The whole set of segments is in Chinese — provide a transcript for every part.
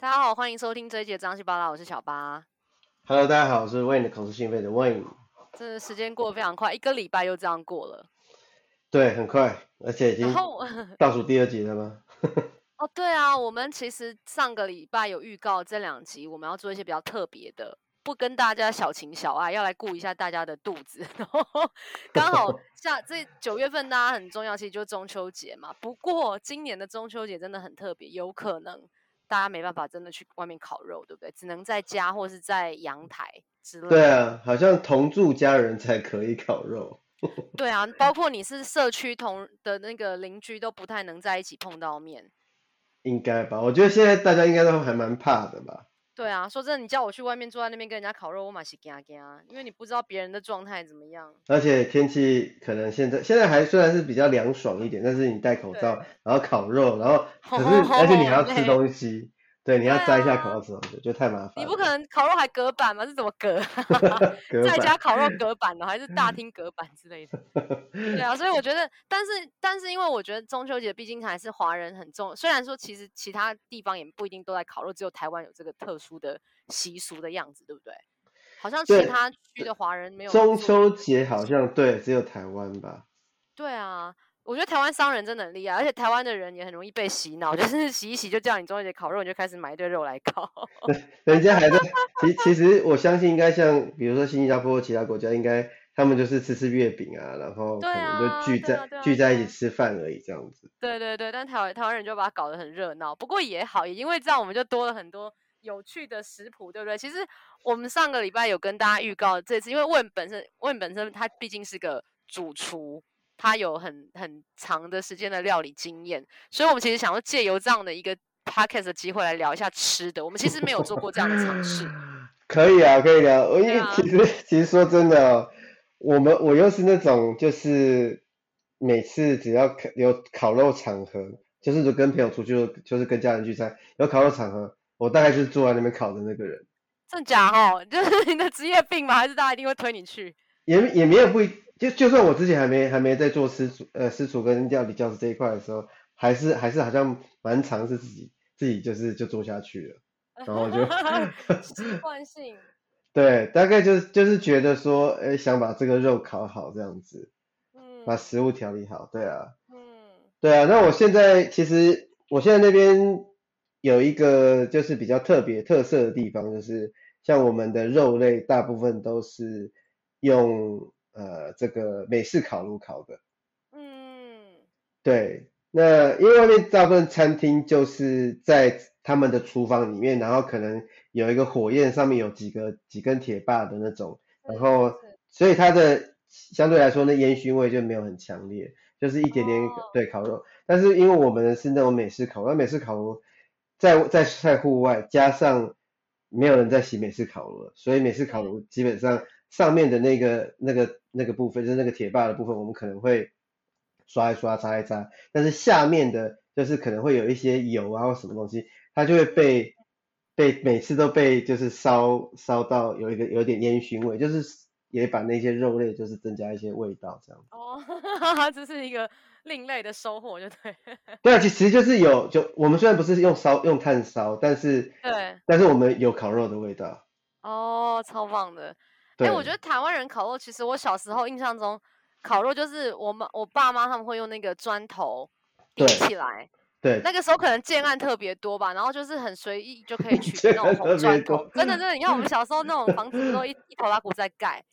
大家好，欢迎收听这一集的张西巴拉，我是小八。Hello，大家好，我是 Wayne 的口是心非的 Wayne。这时间过得非常快，一个礼拜又这样过了。对，很快，而且已经 倒数第二集了吗？哦，对啊，我们其实上个礼拜有预告这两集我们要做一些比较特别的，不跟大家小情小爱，要来顾一下大家的肚子。然后刚好下这九月份大家很重要，其实就是中秋节嘛。不过今年的中秋节真的很特别，有可能。大家没办法真的去外面烤肉，对不对？只能在家或是在阳台之类的。对啊，好像同住家人才可以烤肉。对啊，包括你是社区同的那个邻居都不太能在一起碰到面。应该吧？我觉得现在大家应该都还蛮怕的吧。对啊，说真的，你叫我去外面坐在那边跟人家烤肉，我蛮是惊惊，因为你不知道别人的状态怎么样。而且天气可能现在现在还虽然是比较凉爽一点，但是你戴口罩，然后烤肉，然后可是而且你还要吃东西。对，你要摘一下烤肉之后，就太麻烦。你不可能烤肉还隔板吗？是怎么隔？在家烤肉隔板呢，还是大厅隔板之类的？对啊，所以我觉得，但是但是，因为我觉得中秋节毕竟还是华人很重，虽然说其实其他地方也不一定都在烤肉，只有台湾有这个特殊的习俗的样子，对不对？好像其他区的华人没有。中秋节好像对，只有台湾吧？对啊。我觉得台湾商人真的很厉害，而且台湾的人也很容易被洗脑，就是 洗一洗就叫你中秋节烤肉，你就开始买一堆肉来烤。人家还在，其其实我相信应该像比如说新加坡或其他国家，应该他们就是吃吃月饼啊，然后可能就聚在、啊啊啊、聚在一起吃饭而已这样子。对对对，但台湾台湾人就把它搞得很热闹，不过也好，也因为这样我们就多了很多有趣的食谱，对不对？其实我们上个礼拜有跟大家预告这次，因为问本身问本身他毕竟是个主厨。他有很很长的时间的料理经验，所以我们其实想要借由这样的一个 podcast 的机会来聊一下吃的。我们其实没有做过这样的尝试。可以啊，可以聊。我因为其实其实说真的哦，我们我又是那种就是每次只要有烤肉场合，就是就跟朋友出去，就是跟家人聚餐有烤肉场合，我大概就是坐在那边烤的那个人。真假哦？就是你的职业病吗？还是大家一定会推你去？也也没有不一。就就算我之前还没还没在做私厨呃私厨跟料理教师这一块的时候，还是还是好像蛮尝试自己自己就是就做下去了，然后就 习惯性。对，大概就是就是觉得说，哎，想把这个肉烤好这样子，嗯，把食物调理好，对啊，嗯，对啊，那我现在其实我现在那边有一个就是比较特别特色的地方，就是像我们的肉类大部分都是用。呃，这个美式烤炉烤的，嗯，对，那因为外面大部分餐厅就是在他们的厨房里面，然后可能有一个火焰，上面有几个几根铁把的那种，然后所以它的相对来说那烟熏味就没有很强烈，就是一点点、哦、对烤肉，但是因为我们是那种美式烤肉，那美式烤炉在在在户外，加上没有人在洗美式烤炉，所以美式烤炉基本上。上面的那个、那个、那个部分，就是那个铁把的部分，我们可能会刷一刷、擦一擦。但是下面的，就是可能会有一些油啊或什么东西，它就会被被每次都被就是烧烧到有一个有点烟熏味，就是也把那些肉类就是增加一些味道这样。哦，哈哈，这是一个另类的收获，就对。对啊，其实就是有，就我们虽然不是用烧用炭烧，但是对，但是我们有烤肉的味道。哦，超棒的。哎、欸，我觉得台湾人烤肉，其实我小时候印象中，烤肉就是我妈、我爸妈他们会用那个砖头叠起来，对，那个时候可能建案特别多吧，然后就是很随意就可以取 那种红砖头，真的真的，你看我们小时候那种房子都一 一头拉骨在盖，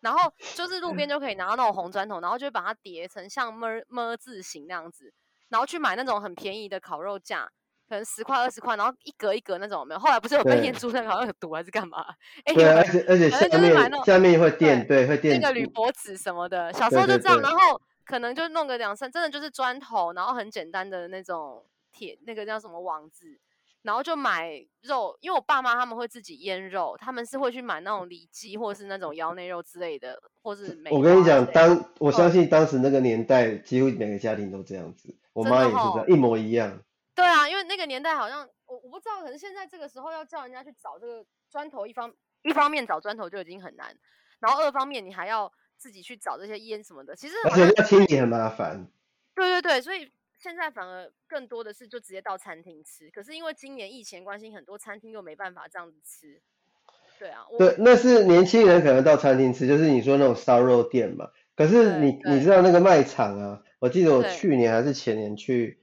然后就是路边就可以拿到那种红砖头，然后就把它叠成像么么字形那样子，然后去买那种很便宜的烤肉架。可能十块二十块，然后一格一格那种有没有？后来不是有被验出那个好像有毒还是干嘛？哎，对，而且而且下面下面会垫，对，会垫那个铝箔纸什么的。小时候就这样，然后可能就弄个两三，真的就是砖头，然后很简单的那种铁，那个叫什么网子，然后就买肉，因为我爸妈他们会自己腌肉，他们是会去买那种里脊或者是那种腰内肉之类的，或是梅。我跟你讲，当我相信当时那个年代，几乎每个家庭都这样子，我妈也是这样，一模一样。对啊，因为那个年代好像我我不知道，可能现在这个时候要叫人家去找这个砖头，一方一方面找砖头就已经很难，然后二方面你还要自己去找这些烟什么的，其实而且要清理很麻烦。对对对，所以现在反而更多的是就直接到餐厅吃。可是因为今年疫情关系，很多餐厅又没办法这样子吃。对啊，对，那是年轻人可能到餐厅吃，就是你说那种烧肉店嘛。可是你你知道那个卖场啊？我记得我去年还是前年去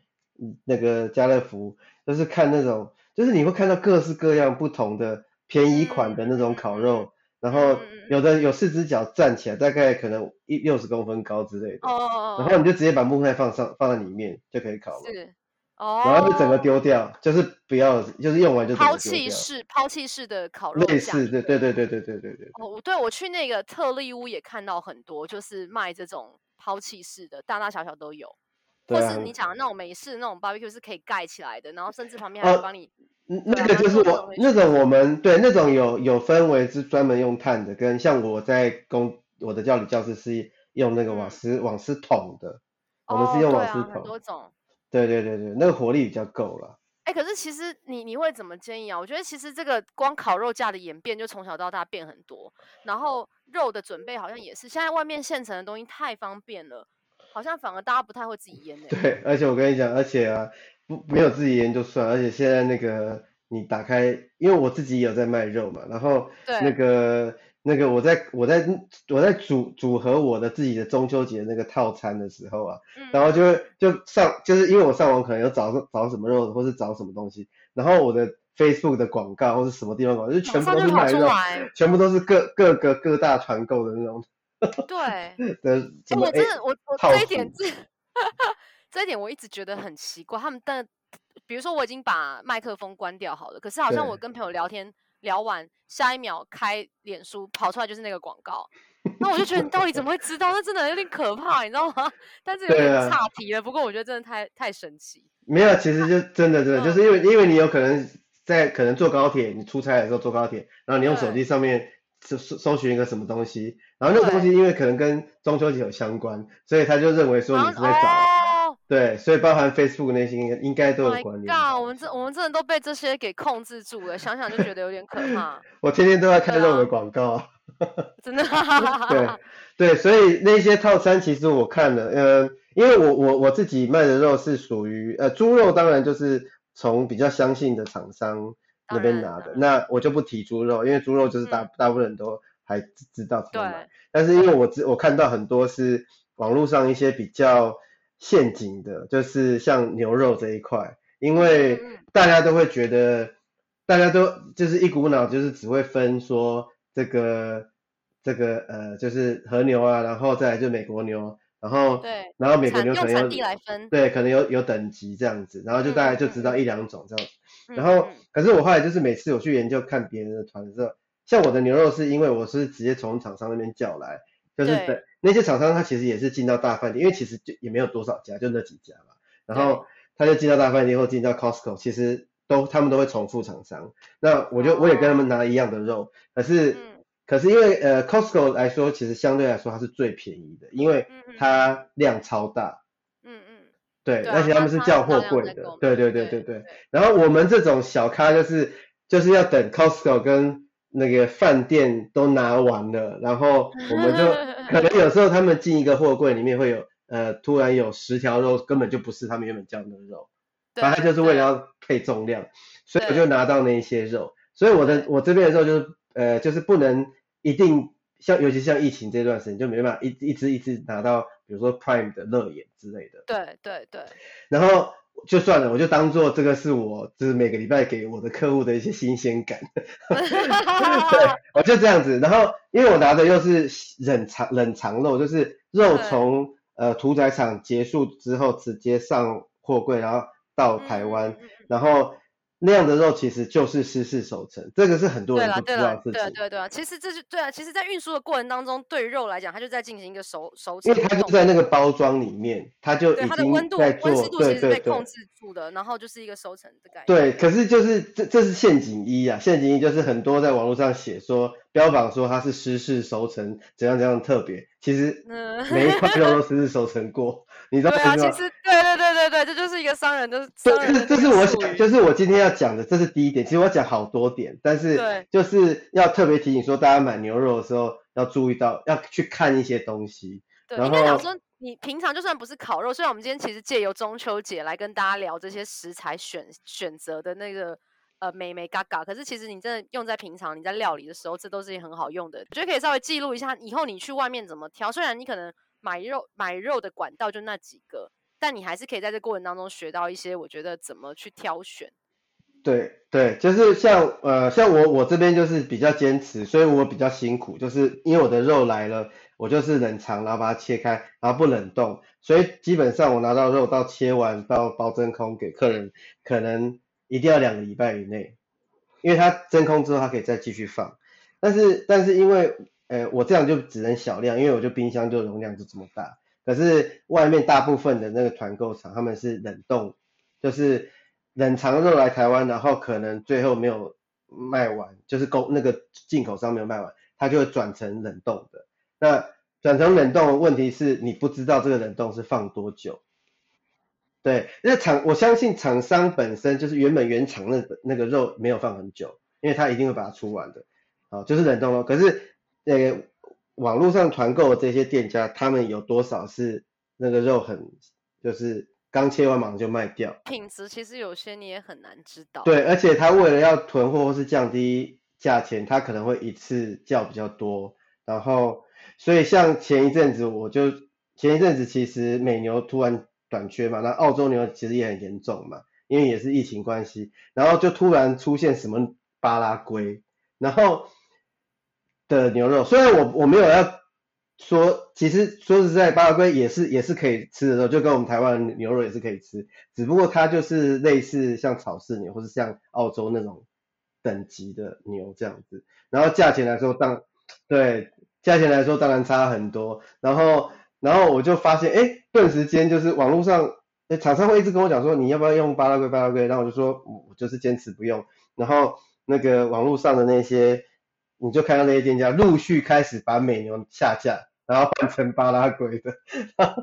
那个家乐福，就是看那种，就是你会看到各式各样不同的便宜款的那种烤肉，嗯、然后有的有四只脚站起来，大概可能一六十公分高之类的。哦。然后你就直接把木块放上放在里面就可以烤了。是。哦。然后就整个丢掉，就是不要，就是用完就。抛弃式抛弃式的烤肉。类似，对对对对对对对对。哦，对，我去那个特利屋也看到很多，就是卖这种。抛弃式的，大大小小都有，或是你讲的那种美式那种 barbecue 是可以盖起来的，然后甚至旁边还会帮你。嗯，那个就是我那种我们对那种有有分为是专门用炭的，跟像我在公我的教理教室是用那个瓦斯瓦斯桶的，我们是用瓦斯桶。很多种。对对对对，那个火力比较够了。哎，可是其实你你会怎么建议啊？我觉得其实这个光烤肉架的演变就从小到大变很多，然后。肉的准备好像也是，现在外面现成的东西太方便了，好像反而大家不太会自己腌。对，而且我跟你讲，而且啊，不没有自己腌就算，而且现在那个你打开，因为我自己有在卖肉嘛，然后那个那个我在我在我在组组合我的自己的中秋节那个套餐的时候啊，嗯、然后就就上就是因为我上网可能有找找什么肉或是找什么东西，然后我的。Facebook 的广告或是什么地方广告，就全部都是卖肉，全部都是各各个各大团购的那种。对。我真的我我这一点这 这一点我一直觉得很奇怪。他们但比如说我已经把麦克风关掉好了，可是好像我跟朋友聊天聊完，下一秒开脸书跑出来就是那个广告。那我就觉得你到底怎么会知道？那真的有点可怕，你知道吗？但是有点岔题了。不过我觉得真的太太神奇。没有，其实就真的真的就是因为因为你有可能。在可能坐高铁，你出差的时候坐高铁，然后你用手机上面搜搜寻一个什么东西，然后那个东西因为可能跟中秋节有相关，所以他就认为说你是在找，哦、对，所以包含 Facebook 那些应该都有关联。God, 我们这我们真的都被这些给控制住了，想想就觉得有点可怕。我天天都在看肉的广告，啊、真的。对对，所以那些套餐其实我看了，呃，因为我我我自己卖的肉是属于呃猪肉，当然就是。从比较相信的厂商那边拿的，那我就不提猪肉，因为猪肉就是大、嗯、大部分人都还知道怎么买。但是因为我知我看到很多是网络上一些比较陷阱的，就是像牛肉这一块，因为大家都会觉得，大家都就是一股脑就是只会分说这个这个呃就是和牛啊，然后再来就美国牛。然后，对，然后美国牛可能有对，可能有有等级这样子，然后就大概就知道一两种这样子。嗯、然后，可是我后来就是每次我去研究看别人的团的时候，像我的牛肉是因为我是直接从厂商那边叫来，就是等那些厂商他其实也是进到大饭店，因为其实就也没有多少家，就那几家嘛。然后他就进到大饭店或进到 Costco，其实都他们都会重复厂商。那我就我也跟他们拿一样的肉，哦、可是。嗯可是因为呃，Costco 来说，其实相对来说它是最便宜的，因为它量超大。对，而且他们是叫货柜的。对对对对对。然后我们这种小咖就是就是要等 Costco 跟那个饭店都拿完了，然后我们就 可能有时候他们进一个货柜里面会有呃，突然有十条肉根本就不是他们原本叫的肉，反正就是为了要配重量，所以我就拿到那一些肉。所以我的我这边的肉就是呃，就是不能。一定像，尤其像疫情这段时间，就没办法一一直一直拿到，比如说 Prime 的乐眼之类的。对对对。然后就算了，我就当做这个是我就是每个礼拜给我的客户的一些新鲜感。对，我就这样子。然后因为我拿的又是冷藏冷藏肉，就是肉从呃屠宰场结束之后直接上货柜，然后到台湾，嗯、然后。那样的肉其实就是湿式熟成，这个是很多人不知道的事情。对对对啊，其实这是对啊，其实，在运输的过程当中，对肉来讲，它就在进行一个熟熟成。因为它就在那个包装里面，它就已经在做。对，它的温度温湿度其实被控制住的，然后就是一个熟成的概念。对，可是就是这这是陷阱一啊，陷阱一就是很多在网络上写说标榜说它是湿式熟成，怎样怎样特别，其实每一块肉都湿式熟成过。你知道吗？对啊，其实对对对对对，这就是一个商人的。这是这是我想，就是我今天要讲的，这是第一点。其实我讲好多点，但是就是要特别提醒说，大家买牛肉的时候要注意到，要去看一些东西。对，然后应该讲说，你平常就算不是烤肉，虽然我们今天其实借由中秋节来跟大家聊这些食材选选择的那个呃美美嘎嘎，可是其实你真的用在平常你在料理的时候，这都是一很好用的。我觉得可以稍微记录一下，以后你去外面怎么挑。虽然你可能买肉买肉的管道就那几个，但你还是可以在这过程当中学到一些，我觉得怎么去挑选。对对，就是像呃像我我这边就是比较坚持，所以我比较辛苦，就是因为我的肉来了，我就是冷藏，然后把它切开，然后不冷冻，所以基本上我拿到肉到切完到包真空给客人，可能一定要两个礼拜以内，因为它真空之后它可以再继续放，但是但是因为呃我这样就只能小量，因为我就冰箱就容量就这么大，可是外面大部分的那个团购厂他们是冷冻，就是。冷藏肉来台湾，然后可能最后没有卖完，就是供那个进口商没有卖完，它就会转成冷冻的。那转成冷冻的问题是你不知道这个冷冻是放多久。对，那厂我相信厂商本身就是原本原厂那那个肉没有放很久，因为他一定会把它出完的。好，就是冷冻肉。可是那个网络上团购的这些店家，他们有多少是那个肉很就是。刚切完马上就卖掉，品质其实有些你也很难知道。对，而且他为了要囤货或是降低价钱，他可能会一次叫比较多，然后所以像前一阵子我就前一阵子其实美牛突然短缺嘛，那澳洲牛其实也很严重嘛，因为也是疫情关系，然后就突然出现什么巴拉圭，然后的牛肉，虽然我我没有要。说其实说实在，巴拉圭也是也是可以吃的肉，就跟我们台湾牛肉也是可以吃，只不过它就是类似像草饲牛，或是像澳洲那种等级的牛这样子，然后价钱来说当对价钱来说当然差很多，然后然后我就发现哎，顿时间就是网络上哎厂商会一直跟我讲说你要不要用巴拉圭巴拉圭，然后我就说我就是坚持不用，然后那个网络上的那些你就看到那些店家陆续开始把美牛下架。然后换成巴拉圭的，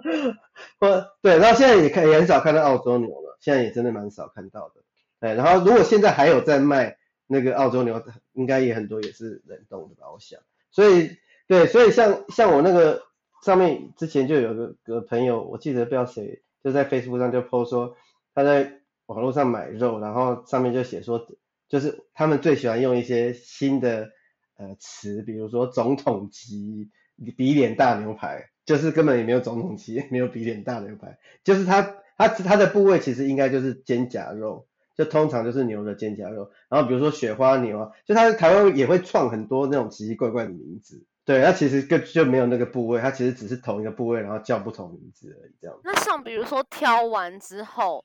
或对，然后现在也看也很少看到澳洲牛了，现在也真的蛮少看到的。哎，然后如果现在还有在卖那个澳洲牛，应该也很多也是冷冻的吧，我想。所以对，所以像像我那个上面之前就有个个朋友，我记得不知道谁就在 Facebook 上就 po 说他在网络上买肉，然后上面就写说，就是他们最喜欢用一些新的呃词，比如说总统级。比脸大牛排就是根本也没有总统级，没有比脸大牛排，就是它它它的部位其实应该就是肩胛肉，就通常就是牛的肩胛肉。然后比如说雪花牛啊，就它台湾也会创很多那种奇奇怪怪的名字，对，它其实就就没有那个部位，它其实只是同一个部位，然后叫不同名字而已，这样。那像比如说挑完之后。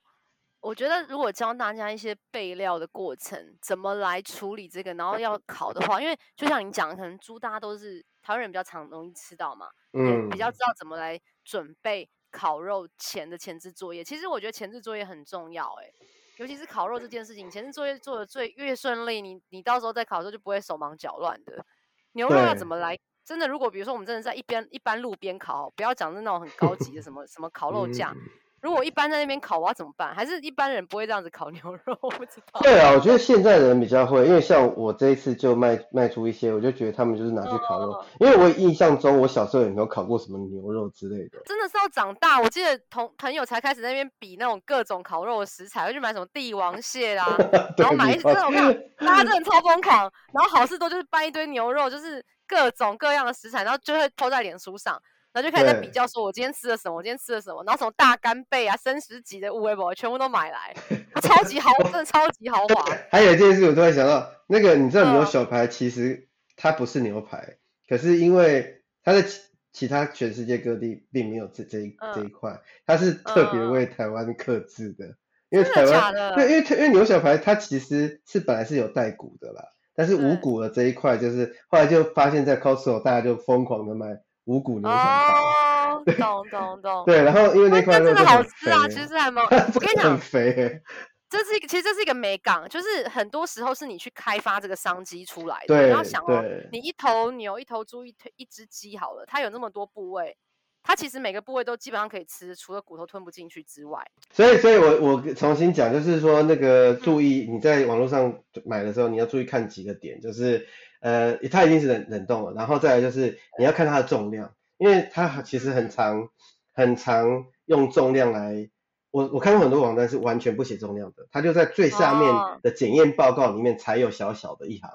我觉得如果教大家一些备料的过程，怎么来处理这个，然后要烤的话，因为就像你讲的，可能猪大家都是台湾人比较常容易吃到嘛，嗯，比较知道怎么来准备烤肉前的前置作业。其实我觉得前置作业很重要，哎，尤其是烤肉这件事情，前置作业做的最越顺利，你你到时候在烤的时候就不会手忙脚乱的。牛肉要怎么来？真的，如果比如说我们真的在一边一般路边烤，不要讲是那种很 高级的什么什么烤肉架。嗯如果一般在那边烤，我要怎么办？还是一般人不会这样子烤牛肉？我不知道。对啊，我觉得现在的人比较会，因为像我这一次就卖卖出一些，我就觉得他们就是拿去烤肉。哦、因为我印象中，我小时候也没有烤过什么牛肉之类的。真的是要长大，我记得同朋友才开始在那边比那种各种烤肉的食材，会去买什么帝王蟹 啦，然后买一这种，我看大家真的超疯狂。然后好事多就是搬一堆牛肉，就是各种各样的食材，然后就会 po 在脸书上。然后就开始在比较，说我今天吃了什么，我今天吃了什么，然后什么大干贝啊、生食级的乌龟宝，全部都买来，超级豪，真的超级豪华。还有一件事，我突然想到，那个你知道牛小排其实它不是牛排，嗯、可是因为它的其其他全世界各地并没有这这一、嗯、这一块，它是特别为台湾克制的，嗯、因为台湾对，因为因为牛小排它其实是本来是有带骨的啦，但是五谷的这一块就是后来就发现，在 Costco 大家就疯狂的买。五谷牛小排，懂懂懂。对，然后因为那块肉真的好吃啊，其实还蛮，我跟你讲，很肥。这是一个，其实这是一个美感，就是很多时候是你去开发这个商机出来的。对，你要想哦，你一头牛、一头猪、一头一只鸡好了，它有那么多部位，它其实每个部位都基本上可以吃，除了骨头吞不进去之外。所以，所以我我重新讲，就是说那个注意你在网络上买的时候，你要注意看几个点，就是。呃，它已经是冷冷冻了，然后再来就是你要看它的重量，因为它其实很长，很常用重量来，我我看过很多网站是完全不写重量的，它就在最下面的检验报告里面才有小小的一行。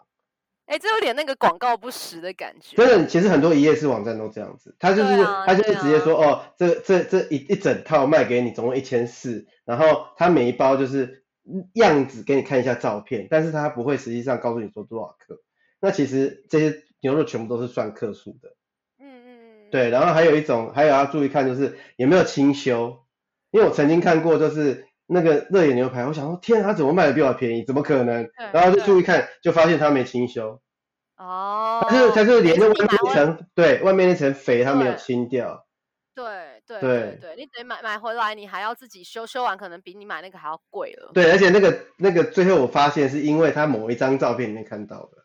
哎、欸，这有点那个广告不实的感觉。真的，其实很多一页式网站都这样子，他就是、啊、他就是直接说、啊、哦，这这这一一整套卖给你，总共一千四，然后他每一包就是样子给你看一下照片，但是他不会实际上告诉你说多少克。那其实这些牛肉全部都是算克数的。嗯嗯嗯。对，然后还有一种，还有要注意看就是有没有清修，因为我曾经看过就是。那个热眼牛排，我想说，天啊，他怎么卖的比我便宜？怎么可能？然后就注意看，就发现他没清修。哦。他是他是连着外面那层，对，外面那层肥他没有清掉。对对对对，对，你得买买回来，你还要自己修，修完可能比你买那个还要贵了。对，而且那个那个最后我发现是因为他某一张照片里面看到的，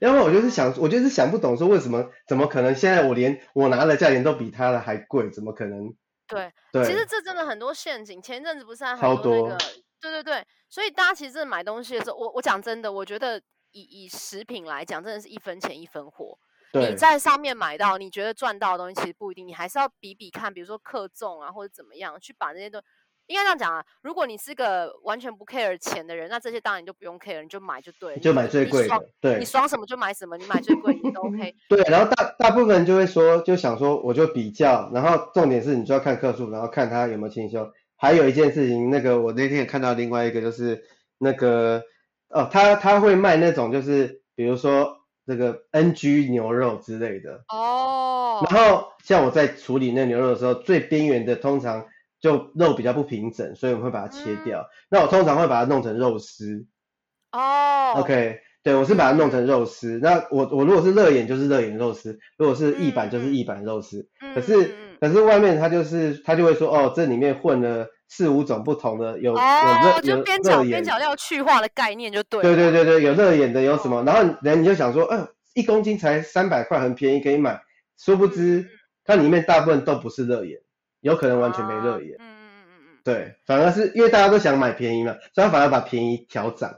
要不然我就是想，我就是想不懂说为什么，怎么可能现在我连我拿的价钱都比他的还贵？怎么可能？对，对，其实这真的很多陷阱。前一阵子不是还很多那个，对对对，所以大家其实真的买东西的时候，我我讲真的，我觉得以以食品来讲，真的是一分钱一分货。你在上面买到你觉得赚到的东西，其实不一定，你还是要比比看，比如说克重啊或者怎么样，去把那些东西。应该这样讲啊，如果你是个完全不 care 钱的人，那这些当然你就不用 care，你就买就对了，就买最贵的。对，你爽什么就买什么，你买最贵你都 OK。对，然后大大部分人就会说，就想说我就比较，然后重点是你就要看克数，然后看他有没有清修。还有一件事情，那个我那天也看到另外一个就是那个哦，他他会卖那种就是比如说这个 NG 牛肉之类的哦，然后像我在处理那牛肉的时候，最边缘的通常。就肉比较不平整，所以我们会把它切掉。嗯、那我通常会把它弄成肉丝。哦。OK，对，我是把它弄成肉丝。嗯、那我我如果是热眼就是热眼肉丝，如果是义板就是义板肉丝。嗯、可是、嗯、可是外面它就是它就会说哦，这里面混了四五种不同的，有、哦、有热有边角边角料去化的概念就对。对对对对，有热眼的有什么？哦、然后人你就想说，嗯、呃，一公斤才三百块，很便宜可以买。殊不知、嗯、它里面大部分都不是热眼。有可能完全没热眼，嗯嗯嗯嗯对，反而是因为大家都想买便宜嘛，所以他反而把便宜调涨，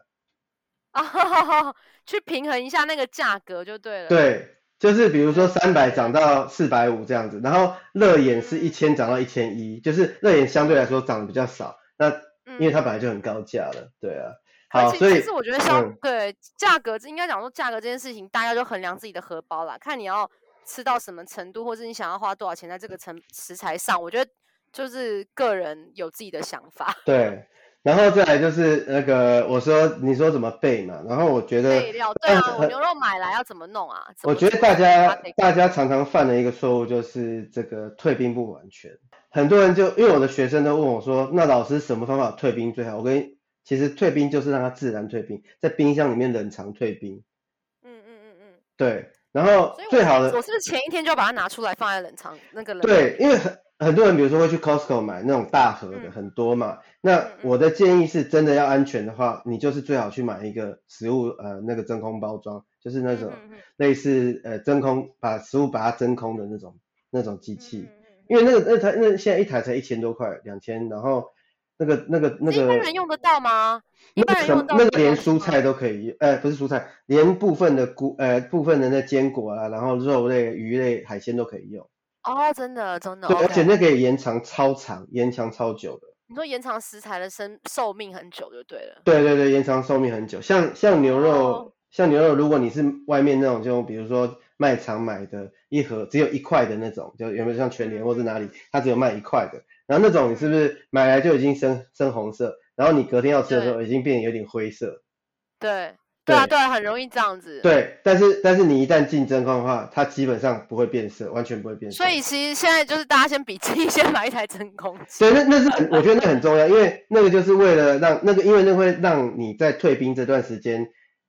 啊，去平衡一下那个价格就对了。对，就是比如说三百涨到四百五这样子，然后热眼是一千涨到一千一，就是热眼相对来说涨得比较少，那因为它本来就很高价了，对啊。好，所以其实我觉得像、嗯、对价格，应该讲说价格这件事情，大家就衡量自己的荷包啦，看你要。吃到什么程度，或者你想要花多少钱在这个成食材上，我觉得就是个人有自己的想法。对，然后再来就是那个我说你说怎么备嘛，然后我觉得备料对啊，我牛肉买来要怎么弄啊？我觉得大家大家常常犯的一个错误就是这个退冰不完全，很多人就因为我的学生都问我说，那老师什么方法退冰最好？我跟你其实退冰就是让它自然退冰，在冰箱里面冷藏退冰。嗯嗯嗯嗯，对。然后最好的，我是不是前一天就要把它拿出来放在冷藏那个冷？对，因为很很多人，比如说会去 Costco 买那种大盒的，嗯、很多嘛。那我的建议是，真的要安全的话，你就是最好去买一个食物呃那个真空包装，就是那种类似呃真空把食物把它真空的那种那种机器，因为那个那台那现在一台才一千多块，两千，然后。那个、那个、那个，一般人用得到吗？一般人用得到。那个连蔬菜都可以，呃，不是蔬菜，连部分的菇，呃，部分的那坚果啊，然后肉类、鱼类、海鲜都可以用。哦，真的，真的。对，而且那可以延长超长，延长超久的。你说延长食材的生寿命很久就对了。对对对，延长寿命很久。像像牛肉，哦、像牛肉，如果你是外面那种，就比如说卖场买的一盒只有一块的那种，就有没有像全联或者哪里，它只有卖一块的。然后那种你是不是买来就已经深深红色，然后你隔天要吃的时候已经变得有点灰色？对，对啊，对啊，很容易这样子。对，但是但是你一旦进真空的话，它基本上不会变色，完全不会变色。所以其实现在就是大家先比自己先买一台真空机。对，那那是很，我觉得那很重要，因为那个就是为了让那个，因为那会让你在退冰这段时间，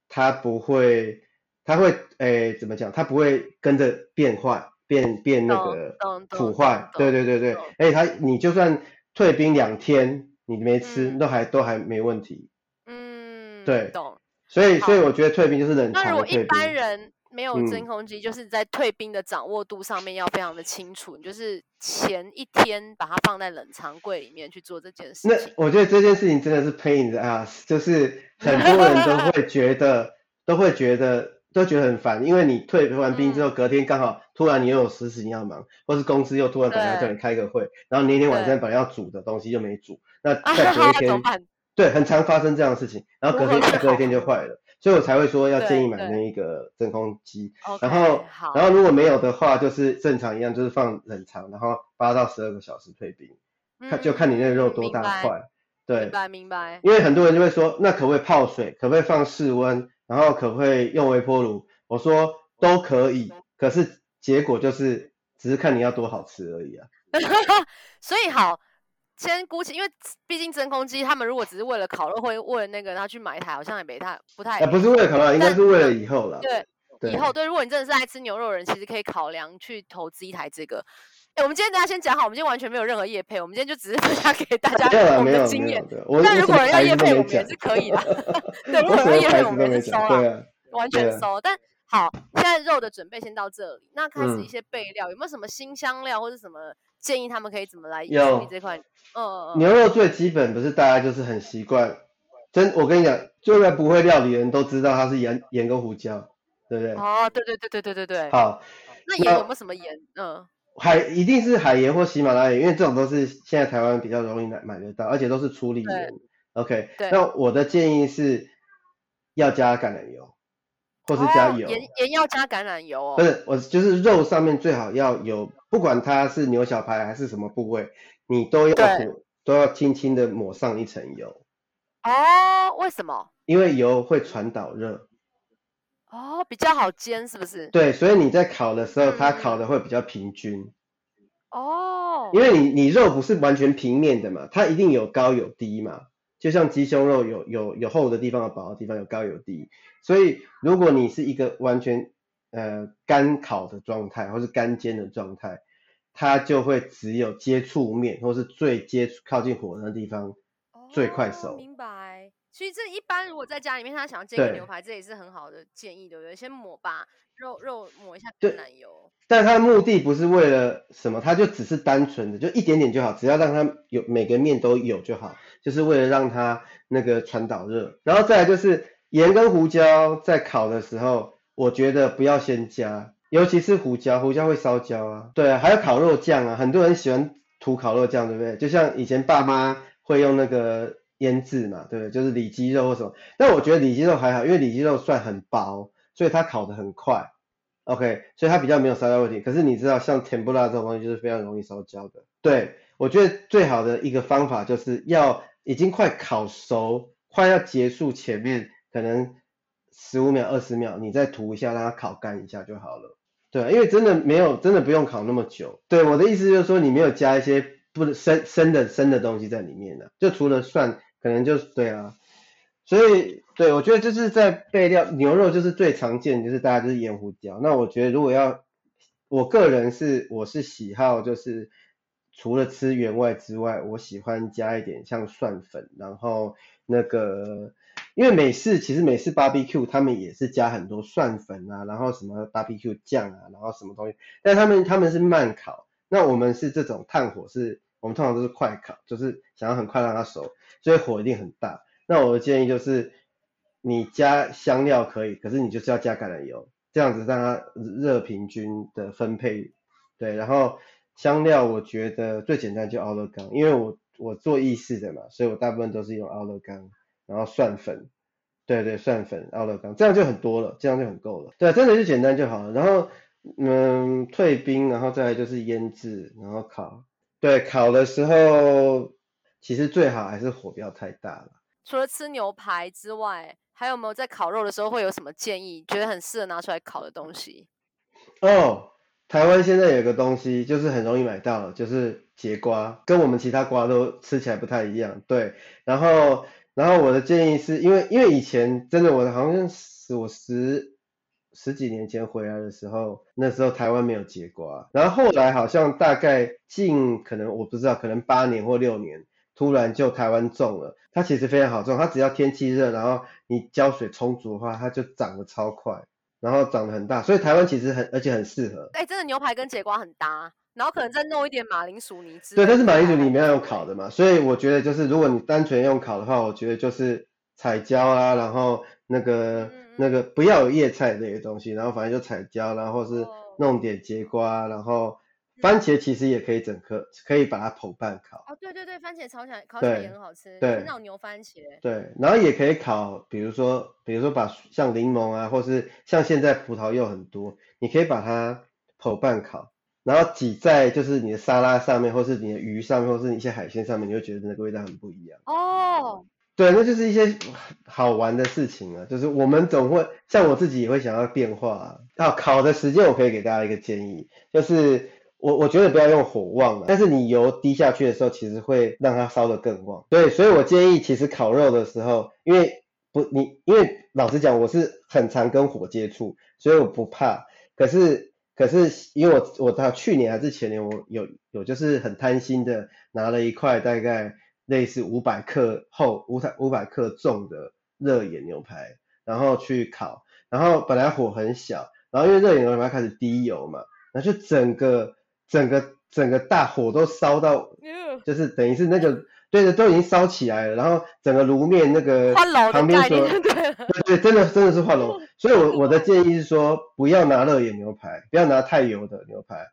它不会，它会，诶，怎么讲？它不会跟着变坏。变变那个腐坏，对对对对，而且它你就算退冰两天，你没吃，都还都还没问题。嗯，对，懂。所以所以我觉得退冰就是冷藏。那如果一般人没有真空机，就是在退冰的掌握度上面要非常的清楚，你就是前一天把它放在冷藏柜里面去做这件事情。那我觉得这件事情真的是 pain in the ass，就是很多人都会觉得都会觉得。都觉得很烦，因为你退完兵之后，隔天刚好突然你又有事情要忙，或是公司又突然本来叫你开个会，然后那天晚上本来要煮的东西又没煮，那再隔一天，对，很常发生这样的事情，然后隔天隔一天就坏了，所以我才会说要建议买那一个真空机，然后然后如果没有的话，就是正常一样，就是放冷藏，然后八到十二个小时退冰，看就看你那个肉多大块。对，明白明白。因为很多人就会说，那可不可以泡水？可不可以放室温？然后可不可以用微波炉？我说都可以，可是结果就是只是看你要多好吃而已啊。所以好，先估计，因为毕竟真空机，他们如果只是为了烤肉，会为了那个，然后去买一台，好像也没太不太。呃，不是为了烤肉，应该是为了以后了。对，对以后对，如果你真的是爱吃牛肉的人，其实可以考量去投资一台这个。欸、我们今天大家先讲好，我们今天完全没有任何业配，我们今天就只是分享给大家 我们的经验。但如果人要业配，我们也是可以的。对，如果人要业配，我们也是收了，啊、完全收。啊、但好，现在肉的准备先到这里，那开始一些备料，嗯、有没有什么新香料或者什么建议？他们可以怎么来处理这块？嗯嗯嗯。牛肉最基本不是大家就是很习惯，真我跟你讲，就算不会料理的人都知道它是盐盐跟胡椒，对不对？哦，对对对对对对对。好，那盐有没有什么盐？嗯。海一定是海盐或喜马拉雅盐，因为这种都是现在台湾比较容易买买得到，而且都是处理盐。OK，对那我的建议是要加橄榄油，或是加油。盐盐、哦、要加橄榄油哦。不是，我就是肉上面最好要有，不管它是牛小排还是什么部位，你都要对都要轻轻的抹上一层油。哦，为什么？因为油会传导热。哦，比较好煎是不是？对，所以你在烤的时候，它烤的会比较平均。哦、嗯，因为你你肉不是完全平面的嘛，它一定有高有低嘛。就像鸡胸肉有有有厚的地方，有薄的地方，有高有低。所以如果你是一个完全呃干烤的状态，或是干煎的状态，它就会只有接触面，或是最接触靠近火的地方最快熟。哦、明白。所以这一般如果在家里面，他想要煎个牛排，对这也是很好的建议，对不对？先抹吧肉肉抹一下橄榄油。但它的目的不是为了什么，它就只是单纯的，就一点点就好，只要让它有每个面都有就好，就是为了让它那个传导热。然后再来就是盐跟胡椒在烤的时候，我觉得不要先加，尤其是胡椒，胡椒会烧焦啊。对啊，还有烤肉酱啊，很多人喜欢涂烤肉酱，对不对？就像以前爸妈会用那个。腌制嘛，对不对？就是里脊肉或什么，但我觉得里脊肉还好，因为里脊肉算很薄，所以它烤得很快，OK，所以它比较没有烧焦问题。可是你知道，像甜不辣这种东西就是非常容易烧焦的。对，我觉得最好的一个方法就是要已经快烤熟，快要结束前面可能十五秒、二十秒，你再涂一下，让它烤干一下就好了。对，因为真的没有，真的不用烤那么久。对，我的意思就是说，你没有加一些不生生的生的东西在里面的，就除了蒜。可能就是对啊，所以对，我觉得就是在备料，牛肉就是最常见，就是大家就是盐胡椒。那我觉得如果要，我个人是我是喜好就是除了吃原味之外，我喜欢加一点像蒜粉，然后那个因为美式其实美式 barbecue 他们也是加很多蒜粉啊，然后什么 barbecue 酱啊，然后什么东西，但他们他们是慢烤，那我们是这种炭火是。我们通常都是快烤，就是想要很快让它熟，所以火一定很大。那我的建议就是，你加香料可以，可是你就是要加橄榄油，这样子让它热平均的分配。对，然后香料我觉得最简单就奥勒冈，因为我我做意式的嘛，所以我大部分都是用奥勒冈，然后蒜粉，对对，蒜粉奥勒冈，这样就很多了，这样就很够了。对，真的就简单就好了。然后嗯，退冰，然后再来就是腌制，然后烤。对，烤的时候其实最好还是火不要太大了。除了吃牛排之外，还有没有在烤肉的时候会有什么建议？觉得很适合拿出来烤的东西？哦，台湾现在有个东西就是很容易买到，就是节瓜，跟我们其他瓜都吃起来不太一样。对，然后然后我的建议是因为因为以前真的我好像是我十。十几年前回来的时候，那时候台湾没有节瓜，然后后来好像大概近可能我不知道，可能八年或六年，突然就台湾种了。它其实非常好种，它只要天气热，然后你浇水充足的话，它就长得超快，然后长得很大。所以台湾其实很而且很适合。哎、欸，真的牛排跟节瓜很搭，然后可能再弄一点马铃薯泥。对，但是马铃薯泥没有用烤的嘛，所以我觉得就是如果你单纯用烤的话，我觉得就是彩椒啊，然后那个。嗯那个不要有叶菜这些东西，然后反正就彩椒，然后是弄点节瓜，然后番茄其实也可以整颗，可以把它剖半烤。哦，对对对，番茄炒起来烤起来也很好吃，对，那种牛番茄。对，然后也可以烤，比如说比如说把像柠檬啊，或是像现在葡萄柚很多，你可以把它剖半烤。然后挤在就是你的沙拉上面，或是你的鱼上面，或是你一些海鲜上面，你会觉得那个味道很不一样。哦，对，那就是一些好玩的事情啊。就是我们总会像我自己也会想要变化啊。烤的时间我可以给大家一个建议，就是我我觉得不要用火旺了，但是你油滴下去的时候，其实会让它烧得更旺。对，所以我建议其实烤肉的时候，因为不你因为老实讲，我是很常跟火接触，所以我不怕。可是。可是因为我我到去年还是前年，我有有就是很贪心的拿了一块大概类似五百克厚五百五百克重的热眼牛排，然后去烤，然后本来火很小，然后因为热眼牛排开始滴油嘛，然后就整个整个整个大火都烧到，就是等于是那个。对的，都已经烧起来了，然后整个炉面那个旁边说，对对，真的真的是化炉。所以我，我我的建议是说，不要拿热眼牛排，不要拿太油的牛排。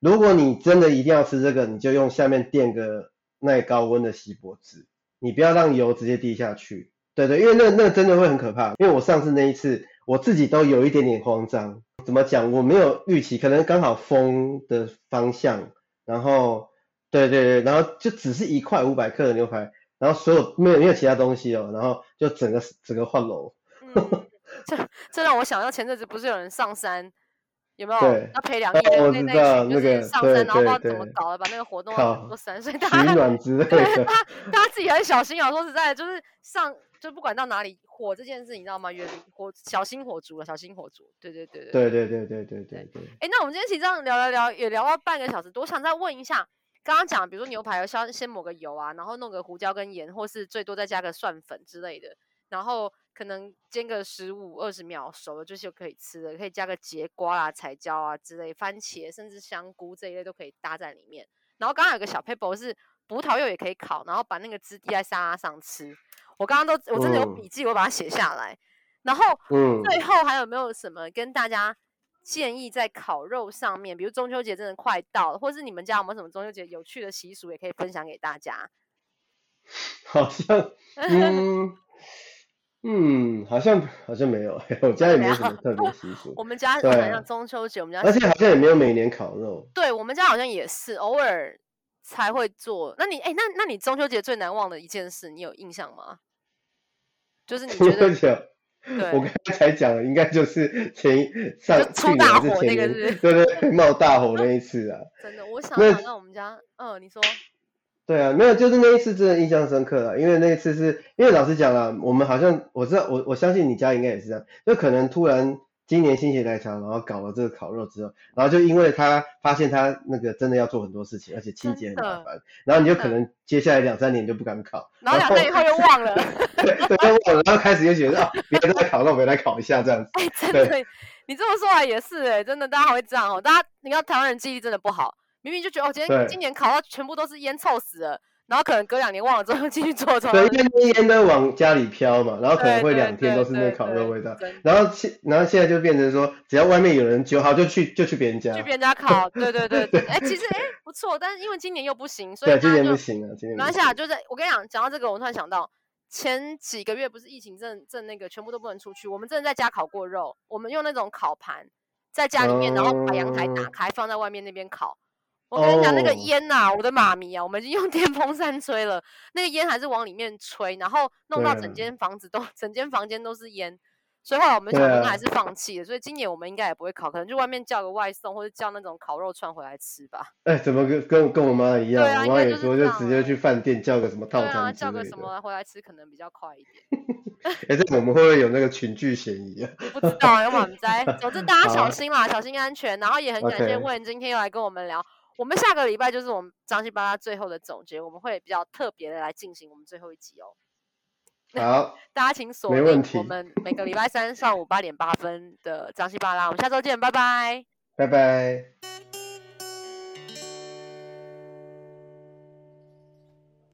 如果你真的一定要吃这个，你就用下面垫个耐高温的锡箔纸，你不要让油直接滴下去。对对，因为那那真的会很可怕。因为我上次那一次，我自己都有一点点慌张。怎么讲？我没有预期，可能刚好风的方向，然后。对对对，然后就只是一块五百克的牛排，然后所有没有没有其他东西哦，然后就整个整个换楼。嗯，这这让我想到前阵子不是有人上山，有没有？要赔两亿的那那群，就是上升，然后不知道怎么搞的，把那个活动都山，所以大家取暖之类大家大家自己很小心啊。说实在的，就是上就不管到哪里，火这件事你知道吗？远离火，小心火烛了，小心火烛。对对对对对对对对对对。哎，那我们今天其实这样聊聊聊，也聊了半个小时多，我想再问一下。刚刚讲，比如说牛排，要先先抹个油啊，然后弄个胡椒跟盐，或是最多再加个蒜粉之类的，然后可能煎个十五二十秒熟了，就是可以吃的，可以加个节瓜啊、彩椒啊之类，番茄甚至香菇这一类都可以搭在里面。然后刚刚有个小 paper 是葡萄柚也可以烤，然后把那个汁滴在沙拉上吃。我刚刚都我真的有笔记，我把它写下来。然后最后还有没有什么跟大家？建议在烤肉上面，比如中秋节真的快到了，或是你们家有没有什么中秋节有趣的习俗，也可以分享给大家。好像，嗯嗯，好像好像没有，我家也没有什么特别习俗。我们家好像中秋节，我们家而且好像也没有每年烤肉。对，我们家好像也是偶尔才会做。那你哎，那那你中秋节最难忘的一件事，你有印象吗？就是你 觉得。我刚才才讲的，应该就是前上去年还是前年，是是对对，对，冒大火那一次啊。真的，我想想那我们家，嗯，你说。对啊，没有，就是那一次真的印象深刻了，因为那一次是因为老实讲了，我们好像我知道，我我相信你家应该也是这样，就可能突然。今年心血来潮，然后搞了这个烤肉之后，然后就因为他发现他那个真的要做很多事情，而且清洁很麻烦，然后你就可能接下来两三年就不敢烤，然后两年以后又忘了，对，又忘了，然后开始又觉得啊，别人在烤肉，我来烤一下这样子。哎，真的，你这么说来也是哎，真的，大家会这样哦，大家你看台湾人记忆真的不好，明明就觉得哦，今天今年烤到全部都是烟臭死了。然后可能隔两年忘了之后又继续做做。对，因为烟都往家里飘嘛，然后可能会两天都是那个烤肉味道。然后现然后现在就变成说，只要外面有人就好就去就去别人家。去别人家烤，对对对对。哎，其实哎不错，但是因为今年又不行，所以今年不行啊，今年。拿下就是我跟你讲，讲到这个，我突然想到前几个月不是疫情正正那个全部都不能出去，我们真的在家烤过肉，我们用那种烤盘在家里面，然后把阳台打开放在外面那边烤。我跟你讲，那个烟呐、啊，oh. 我的妈咪啊，我们已经用 电风扇吹了，那个烟还是往里面吹，然后弄到整间房子都，整间房间都是烟，所以后来我们想应该还是放弃了。所以今年我们应该也不会烤，可能就外面叫个外送，或者叫那种烤肉串回来吃吧。哎、欸，怎么跟跟跟我妈一样？啊、我妈也说就直接去饭店叫个什么套餐，啊，叫个什么回来吃，可能比较快一点。哎、欸，这我们会不会有那个群聚嫌疑啊？不知道，有网灾。总之大家小心啦，小心安全。然后也很感谢问今天又来跟我们聊。我们下个礼拜就是我们张西巴拉最后的总结，我们会比较特别的来进行我们最后一集哦。好，大家请锁定我们每个礼拜三上午八点八分的张西巴拉，我们下周见，拜拜，拜拜。